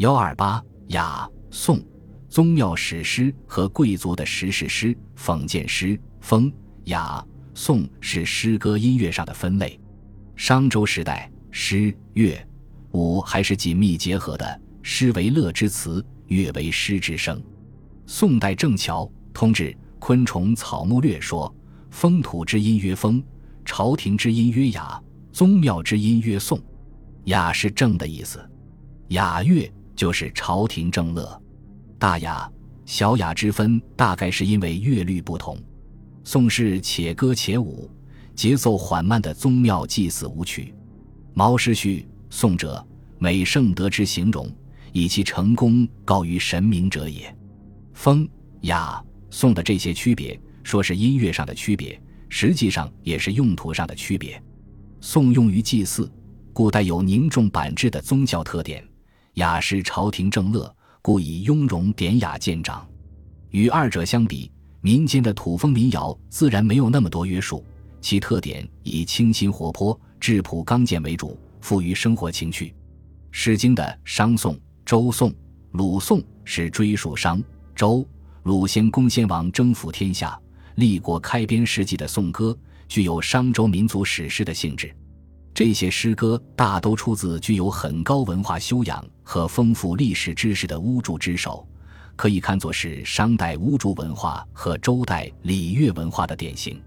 幺二八雅颂，宗庙史诗和贵族的时事诗、讽谏诗。风雅颂是诗歌音乐上的分类。商周时代，诗乐舞还是紧密结合的，诗为乐之词，乐为诗之声。宋代郑桥通志昆虫草木略说：风土之音曰风，朝廷之音曰雅，宗庙之音曰颂。雅是正的意思，雅乐就是朝廷正乐。大雅、小雅之分，大概是因为乐律不同。宋是且歌且舞，节奏缓慢的宗庙祭祀舞曲。毛诗序宋者，美圣德之形容，以其成功高于神明者也。风雅颂的这些区别，说是音乐上的区别，实际上也是用途上的区别。颂用于祭祀。故带有凝重板质的宗教特点，雅是朝廷正乐，故以雍容典雅见长。与二者相比，民间的土风民谣自然没有那么多约束，其特点以清新活泼、质朴刚健为主，富于生活情趣。《诗经》的商颂、周颂、鲁颂是追溯商、周、鲁先公先王征服天下、立国开边事迹的颂歌，具有商周民族史诗的性质。这些诗歌大都出自具有很高文化修养和丰富历史知识的巫祝之手，可以看作是商代巫祝文化和周代礼乐文化的典型。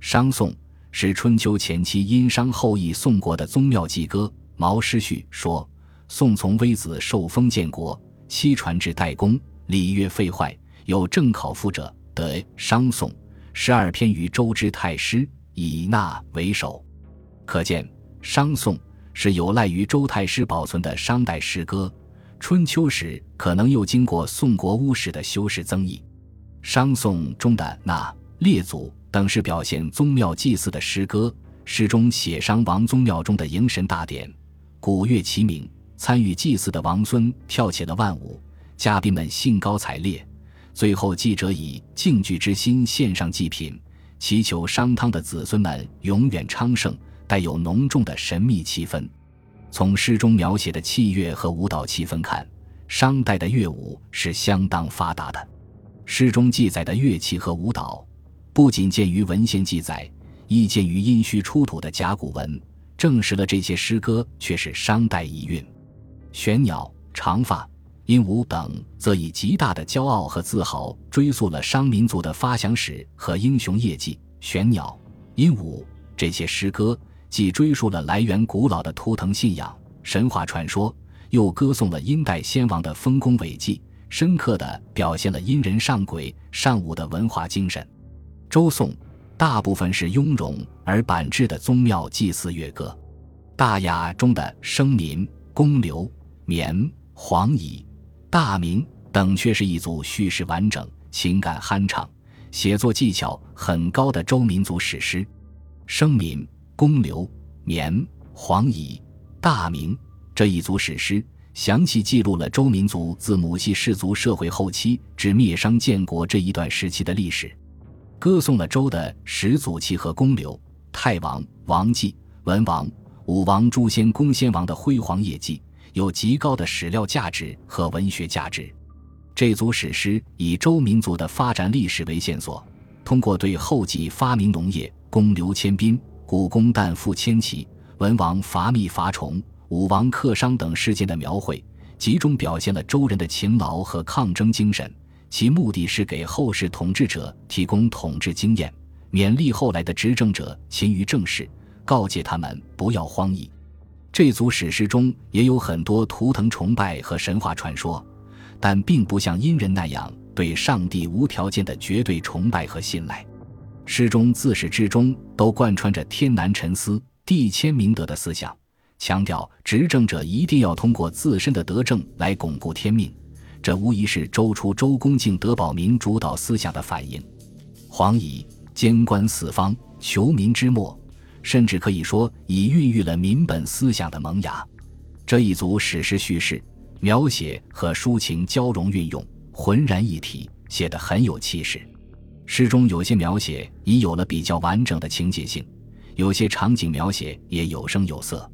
商颂是春秋前期殷商后裔宋国的宗庙祭歌。毛诗序说：“宋从微子受封建国，七传至代公，礼乐废坏，有正考复者，得商颂十二篇于周之太师，以纳为首。”可见。商颂是有赖于周太师保存的商代诗歌，春秋时可能又经过宋国巫史的修饰增益。商颂中的那列祖等是表现宗庙祭祀的诗歌，诗中写商王宗庙中的迎神大典，鼓乐齐鸣，参与祭祀的王孙跳起了万舞，嘉宾们兴高采烈。最后记者以敬惧之心献上祭品，祈求商汤的子孙们永远昌盛。带有浓重的神秘气氛。从诗中描写的器乐和舞蹈气氛看，商代的乐舞是相当发达的。诗中记载的乐器和舞蹈，不仅见于文献记载，亦见于殷墟出土的甲骨文，证实了这些诗歌却是商代遗韵。玄鸟、长发、鹦鹉等，则以极大的骄傲和自豪，追溯了商民族的发祥史和英雄业绩。玄鸟、鹦鹉这些诗歌。既追溯了来源古老的图腾信仰、神话传说，又歌颂了殷代先王的丰功伟绩，深刻地表现了殷人上轨上武的文化精神。周颂大部分是雍容而板质的宗庙祭祀乐歌，大雅中的声民、公刘、绵、黄乙、大明等却是一组叙事完整、情感酣畅、写作技巧很高的周民族史诗。声民。公刘、绵、黄乙、大明这一组史诗，详细记录了周民族自母系氏族社会后期至灭商建国这一段时期的历史，歌颂了周的始祖契和公刘、太王、王继、文王、武王诸先公先王的辉煌业绩，有极高的史料价值和文学价值。这组史诗以周民族的发展历史为线索，通过对后继发明农业、公刘迁兵。古公旦复迁齐，文王伐密伐崇，武王克商等事件的描绘，集中表现了周人的勤劳和抗争精神。其目的是给后世统治者提供统治经验，勉励后来的执政者勤于政事，告诫他们不要荒淫。这组史诗中也有很多图腾崇拜和神话传说，但并不像殷人那样对上帝无条件的绝对崇拜和信赖。诗中自始至终都贯穿着天南沉思、地谦明德的思想，强调执政者一定要通过自身的德政来巩固天命。这无疑是周初周公敬德保民主导思想的反映。黄乙监官四方，求民之末，甚至可以说已孕育了民本思想的萌芽。这一组史诗叙事、描写和抒情交融运用，浑然一体，写得很有气势。诗中有些描写已有了比较完整的情节性，有些场景描写也有声有色。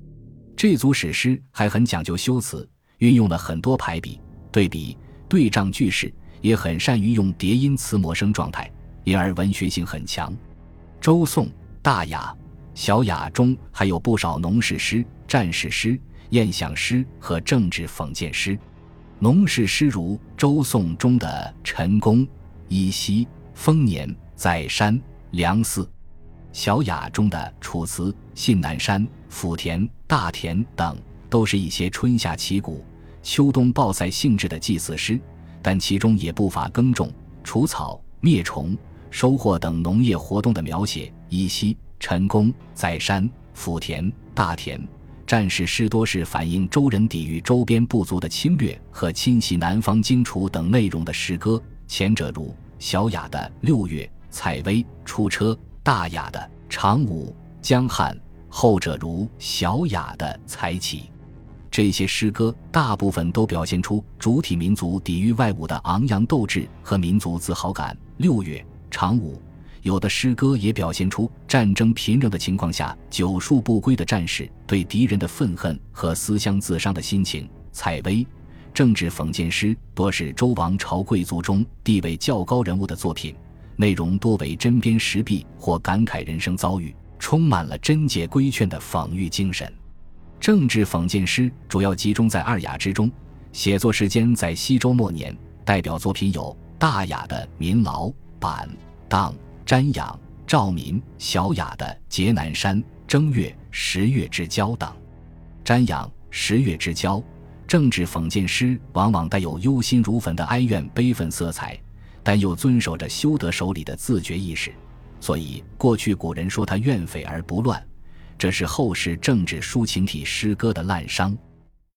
这组史诗还很讲究修辞，运用了很多排比、对比、对仗句式，也很善于用叠音词模声状态，因而文学性很强。周颂、大雅、小雅中还有不少农事诗、战士诗、宴享诗和政治讽谏诗。农事诗如周颂中的《陈宫》《依稀》《丰年》《在山》《梁寺》，小雅中的《楚辞》《信南山》《甫田》《大田》等，都是一些春夏祈谷、秋冬报赛性质的祭祀诗，但其中也不乏耕种、除草、灭虫、收获等农业活动的描写。《依稀》《陈宫》《在山》《甫田》《大田》。战士诗多是反映周人抵御周边部族的侵略和侵袭南方荆楚等内容的诗歌，前者如小雅的《六月》，采薇出车；大雅的《长武》，江汉；后者如小雅的《才起》。这些诗歌大部分都表现出主体民族抵御外侮的昂扬斗志和民族自豪感。《六月》《长武》。有的诗歌也表现出战争频仍的情况下，久戍不归的战士对敌人的愤恨和思乡自伤的心情。采薇政治讽谏诗多是周王朝贵族中地位较高人物的作品，内容多为针砭时弊或感慨人生遭遇，充满了贞洁规劝的讽喻精神。政治讽谏诗主要集中在二雅之中，写作时间在西周末年，代表作品有大雅的《民劳》《板荡》。瞻仰、赵民、小雅的《劫南山》《正月、十月之交》等，瞻仰、十月之交，政治讽谏诗往往带有忧心如焚的哀怨悲愤色彩，但又遵守着修德手里的自觉意识，所以过去古人说他怨匪而不乱，这是后世政治抒情体诗歌的滥觞。